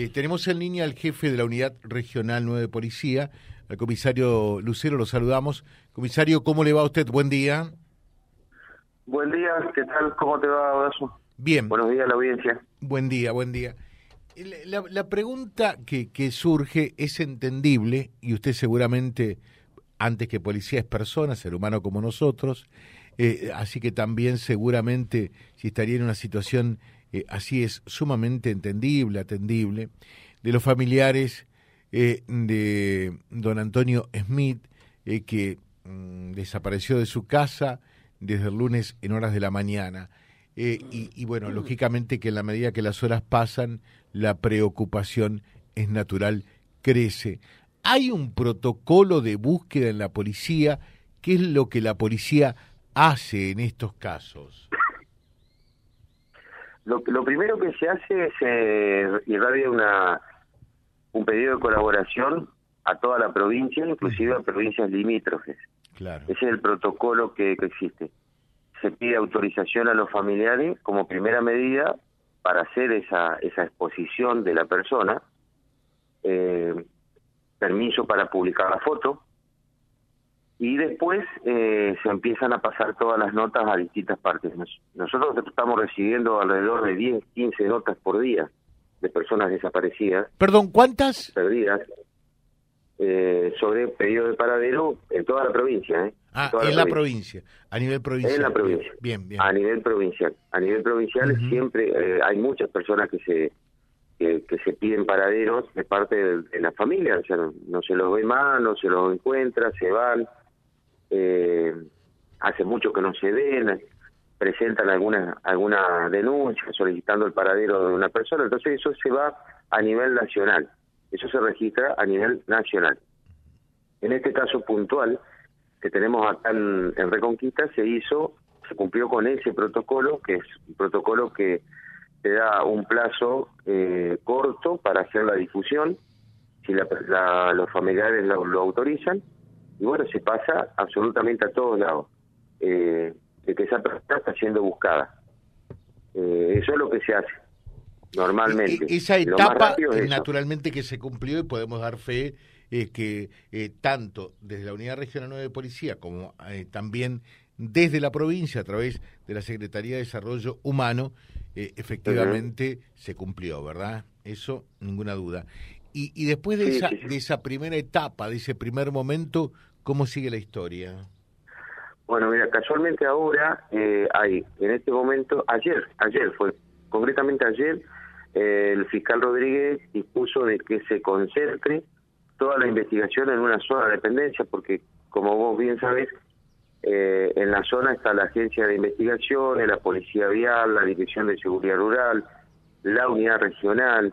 Eh, tenemos en línea al jefe de la Unidad Regional 9 de Policía, al comisario Lucero, lo saludamos. Comisario, ¿cómo le va a usted? Buen día. Buen día, ¿qué tal? ¿Cómo te va, Horacio? Bien. Buenos días a la audiencia. Buen día, buen día. La, la pregunta que, que surge es entendible, y usted seguramente, antes que policía, es persona, ser humano como nosotros, eh, así que también seguramente si estaría en una situación eh, así es sumamente entendible, atendible, de los familiares eh, de don Antonio Smith, que mm, desapareció de su casa desde el lunes en horas de la mañana. y, y, bueno, lógicamente que en la medida que las horas pasan, la preocupación es natural, crece. Hay un protocolo de búsqueda en la policía, ¿qué es lo que la policía hace en estos casos? Lo, lo primero que se hace es eh, irradia una un pedido de colaboración a toda la provincia, inclusive a provincias limítrofes. Claro. Ese es el protocolo que, existe. Se pide autorización a los familiares como primera medida para hacer esa, esa exposición de la persona, eh, permiso para publicar la foto, y después eh, se empiezan a pasar todas las notas a distintas partes. nosotros estamos recibiendo alrededor de 10, 15 notas por día de personas desaparecidas. Perdón, ¿cuántas? Perdidas. Eh, sobre pedido de paradero en toda la provincia. ¿eh? Ah, en la, provincia. a nivel provincial. En la provincia. Bien, bien. A nivel provincial. A nivel provincial siempre eh, hay muchas personas que se que, se piden paraderos de parte de, la familia, o sea, no, no, se los ve más, no se los encuentra, se van eh, hace mucho que no se ven, presentan alguna, alguna denuncia solicitando el paradero de una persona, entonces eso se va a nivel nacional, eso se registra a nivel nacional. En este caso puntual que tenemos acá en, Reconquista se hizo, se cumplió con ese protocolo, que es un protocolo que te da un plazo eh, corto para hacer la difusión, si los familiares lo autorizan, y bueno, se pasa absolutamente a todos lados, eh, de que esa persona está siendo buscada. Eh, eso es lo que se hace normalmente. E, e, esa etapa, naturalmente, que se cumplió y podemos dar fe eh, que eh, tanto desde la Unidad Regional 9 de Policía como también desde la provincia, a través de la Secretaría de Desarrollo Humano, efectivamente se cumplió, ¿verdad? Eso, ninguna duda. Y, y después de, esa, de esa primera etapa, de ese primer momento, ¿cómo sigue la historia? Bueno, mira, casualmente ahora eh, hay, en este momento, ayer, ayer fue, concretamente ayer, el fiscal Rodríguez dispuso de que se concentre toda la investigación en una sola dependencia, porque como vos bien sabés, eh, en la zona está la Agencia de Investigaciones, la Policía Vial, la Dirección de Seguridad Rural, la Unidad Regional,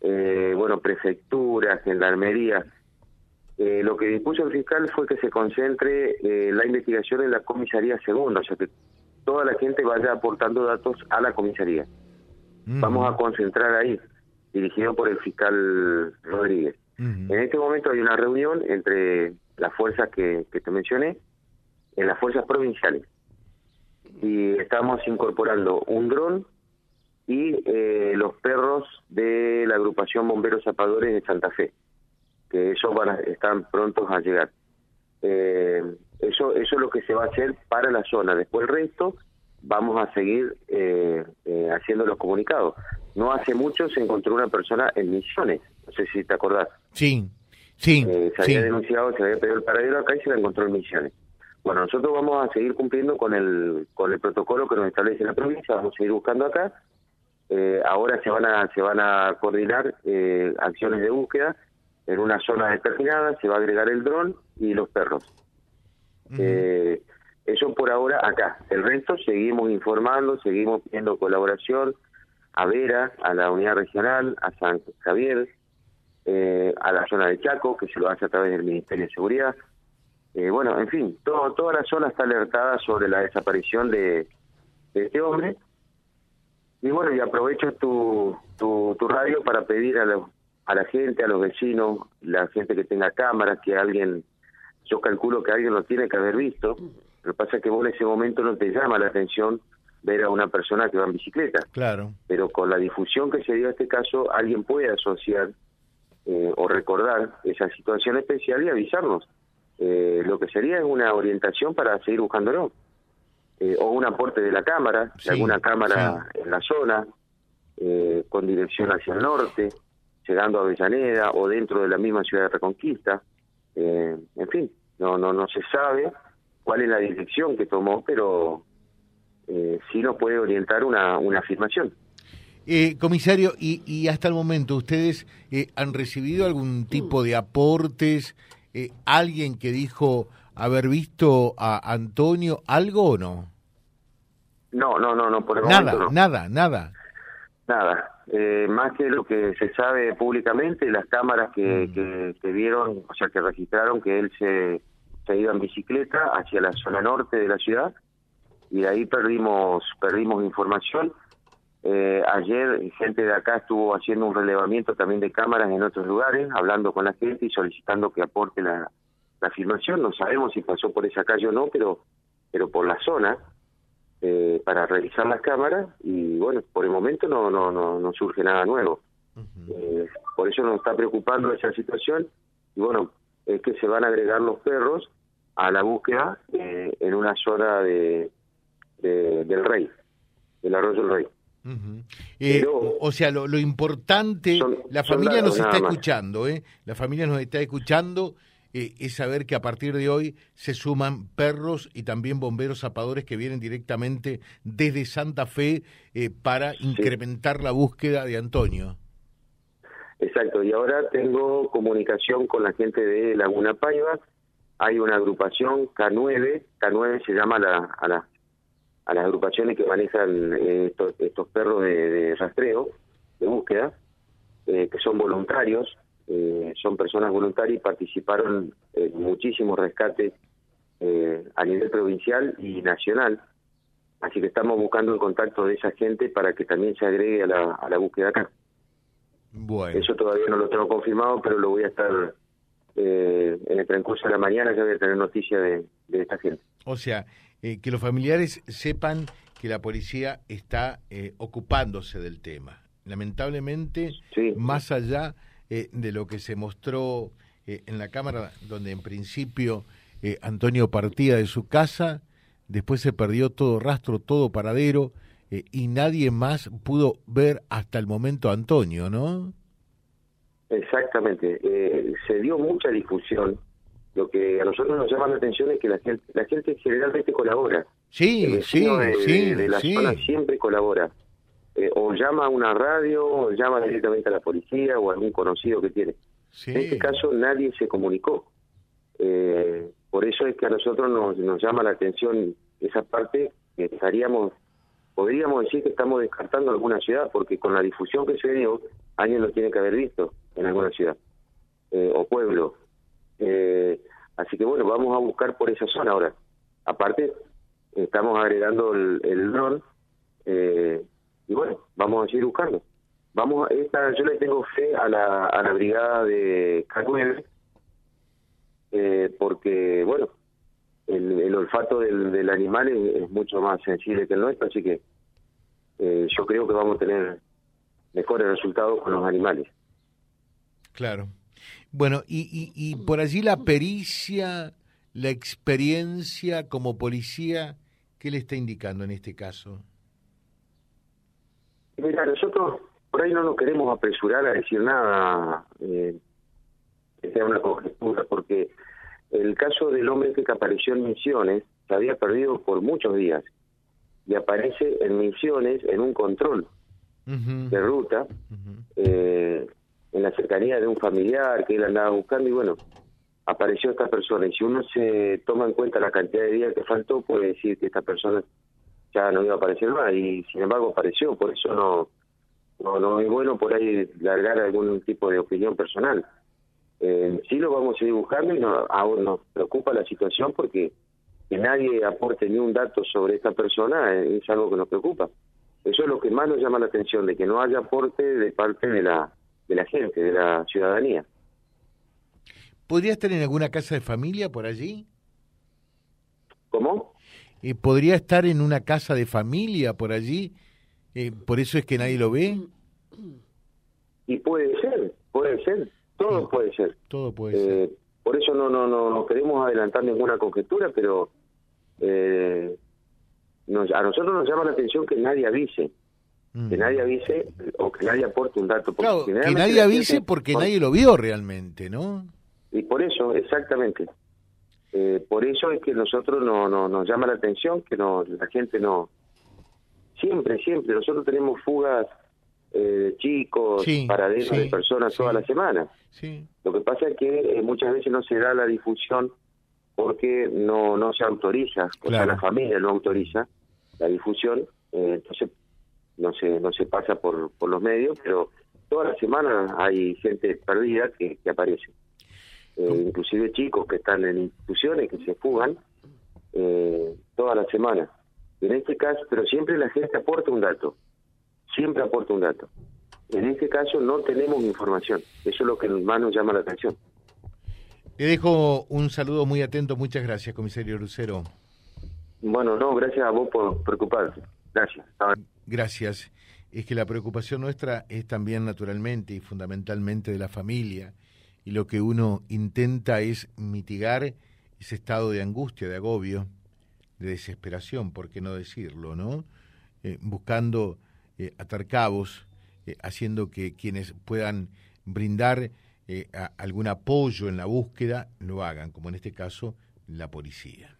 eh, bueno, prefecturas, gendarmería. Eh, lo que dispuso el fiscal fue que se concentre eh, la investigación en la comisaría segunda, o sea que toda la gente vaya aportando datos a la comisaría. Vamos a concentrar ahí, dirigido por el fiscal Rodríguez. En este momento hay una reunión entre las fuerzas que, que te mencioné, en las fuerzas provinciales. Y estamos incorporando un dron y eh, los perros de la agrupación Bomberos Zapadores de Santa Fe, que esos van a, están prontos a llegar. Eh, eso, eso es lo que se va a hacer para la zona. Después el resto vamos a seguir eh, haciendo los comunicados. No hace mucho se encontró una persona en Misiones, no sé si te acordás. Sí, sí. se había denunciado, se había pedido el paradero acá y se la encontró en Misiones. Bueno, nosotros vamos a seguir cumpliendo con el, con el protocolo que nos establece la provincia, vamos a seguir buscando acá eh, ahora se van a se van a coordinar eh, acciones de búsqueda en una zona determinada, se va a agregar el dron y los perros. eh, eso por ahora acá. El resto seguimos informando, seguimos pidiendo colaboración a Vera, a la unidad regional, a San Javier, eh, a la zona de Chaco, que se lo hace a través del Ministerio de Seguridad. Eh, bueno, en fin, todo, toda la zona está alertada sobre la desaparición de, de este hombre y bueno, y aprovecho tu, tu, radio para pedir a, a la gente, a los vecinos, la gente que tenga cámaras, que alguien, yo calculo que alguien lo tiene que haber visto. Lo que pasa es que vos en ese momento no te llama la atención ver a una persona que va en bicicleta. Claro. Pero con la difusión que se dio a este caso, alguien puede asociar eh, o recordar esa situación especial y avisarnos. Eh, lo que sería es una orientación para seguir buscándolo. Eh, o un aporte de la cámara, de alguna cámara en la zona, con dirección hacia el norte, llegando a Avellaneda o dentro de la misma ciudad de Reconquista. en fin, no, no, no se sabe cuál es la dirección que tomó, pero eh, sí nos puede orientar una, una afirmación. Eh, comisario, y, y, hasta el momento, ¿ustedes eh, han recibido algún tipo de aportes? Eh, ¿Alguien que dijo haber visto a Antonio algo o no? No, no, no, no, por el nada, momento no. Nada, nada, nada. Eh, más que lo que se sabe públicamente, las cámaras que, mm. que, que, vieron, o sea, que registraron que él se, se iba en bicicleta hacia la zona norte de la ciudad y de ahí perdimos perdimos información. Eh, ayer gente de acá estuvo haciendo un relevamiento también de cámaras en otros lugares, hablando con la gente y solicitando que aporte la, la filmación. No sabemos si pasó por esa calle o no, pero pero por la zona eh, para revisar las cámaras y bueno, por el momento no no no, no surge nada nuevo. eh, por eso nos está preocupando esa situación y bueno, es que se van a agregar los perros a la búsqueda eh, en una zona de del Rey, del Arroyo del Rey. eh, o sea, lo, lo importante, la familia nos está escuchando, ¿eh? La familia nos está escuchando, eh, es saber que a partir de hoy se suman perros y también bomberos zapadores que vienen directamente desde Santa Fe eh, para sí. incrementar la búsqueda de Antonio. Exacto, y ahora tengo comunicación con la gente de Laguna Paiva, hay una agrupación K9, K9 se llama la, a la a las agrupaciones que manejan eh, estos, estos, perros de, de, rastreo, de búsqueda, eh, que son voluntarios, eh, son personas voluntarias y participaron en muchísimos rescates eh, a nivel provincial y nacional. Así que estamos buscando el contacto de esa gente para que también se agregue a la, a la búsqueda acá. Bueno. Eso todavía no lo tengo confirmado, pero lo voy a estar eh, en el transcurso de la mañana, ya voy a tener noticia de, de esta gente. O sea, eh, que los familiares sepan que la policía está eh, ocupándose del tema. Lamentablemente, sí. más allá eh, de lo que se mostró en la Cámara, donde en principio Antonio partía de su casa, después se perdió todo rastro, todo paradero, y nadie más pudo ver hasta el momento a Antonio, ¿no? Exactamente. se dio mucha difusión lo que a nosotros nos llama la atención es que la gente, la gente generalmente colabora. Sí, sí, de, sí. De, de la sí. zona siempre colabora. Eh, o llama a una radio, o llama directamente a la policía o a algún conocido que tiene. Sí. En este caso nadie se comunicó. Eh, por eso es que a nosotros nos, nos llama la atención esa parte que estaríamos, podríamos decir que estamos descartando alguna ciudad, porque con la difusión que se dio, alguien lo tiene que haber visto en alguna ciudad eh, o pueblo. Eh, así que bueno, vamos a buscar por esa zona ahora. Aparte, estamos agregando el, el dron eh, y bueno, vamos a seguir buscando. Vamos, a, esta, yo le tengo fe a la, a la brigada de K9 eh, porque bueno, el, el olfato del, del animal es, mucho más sensible que el nuestro, así que eh, yo creo que vamos a tener mejores resultados con los animales. Claro. Bueno, y, y, y, por allí la pericia, la experiencia como policía, ¿qué le está indicando en este caso? Mira, nosotros por ahí no nos queremos apresurar a decir nada, eh, que sea una conjetura, porque el caso del hombre que apareció en Misiones se había perdido por muchos días y aparece en Misiones en un control uh -huh. de ruta. Uh -huh. eh, en la cercanía de un familiar que él andaba buscando y bueno, apareció esta persona y si uno se toma en cuenta la cantidad de días que faltó, puede decir que esta persona ya no iba a aparecer más y sin embargo apareció, por eso no no, no es bueno por ahí largar algún tipo de opinión personal. Eh, sí lo vamos a seguir buscando y no, aún nos preocupa la situación porque que nadie aporte ni un dato sobre esta persona es algo que nos preocupa. Eso es lo que más nos llama la atención, de que no haya aporte de parte de la de la gente, de la ciudadanía. ¿Podría estar en alguna casa de familia por allí? ¿Cómo? Eh, ¿podría estar en una casa de familia por allí? Eh, ¿Por eso es que nadie lo ve? Y puede ser, puede ser, todo puede ser. Todo puede ser. Eh, por eso no, no, no, no queremos adelantar ninguna conjetura, pero eh, nos, a nosotros nos llama la atención que nadie avise. Que Mm. nadie avise o que nadie aporte un dato. Claro, que nadie avise porque por- nadie lo vio realmente, ¿no? Y por eso, exactamente. Eh, por eso es que nosotros no, no, nos llama la atención que no, la gente no... Siempre, siempre. Nosotros tenemos fugas eh, de chicos, Sí, paraderos sí, de personas sí. toda la semana. Sí. Lo que pasa es que eh, muchas veces no se da la difusión porque no no se autoriza, o sea, la familia no autoriza la difusión, eh, entonces no se no se pasa por, por los medios, pero toda la semana hay gente perdida que, que aparece. Eh, inclusive chicos que están en instituciones que se fugan eh, toda la semana. En este caso, pero siempre la gente aporta un dato, siempre aporta un dato. En este caso no tenemos información, eso es lo que más nos llama la atención. Le dejo un saludo muy atento. Muchas gracias, comisario Lucero. Bueno, no, gracias a vos por preocuparte. Gracias. Gracias. Es que la preocupación nuestra es también naturalmente y fundamentalmente de la familia. Y lo que uno intenta es mitigar ese estado de angustia, de agobio, de desesperación, por qué no decirlo, ¿no? Eh, buscando eh, atar cabos, eh, haciendo que quienes puedan brindar algún apoyo en la búsqueda lo hagan, como en este caso la policía.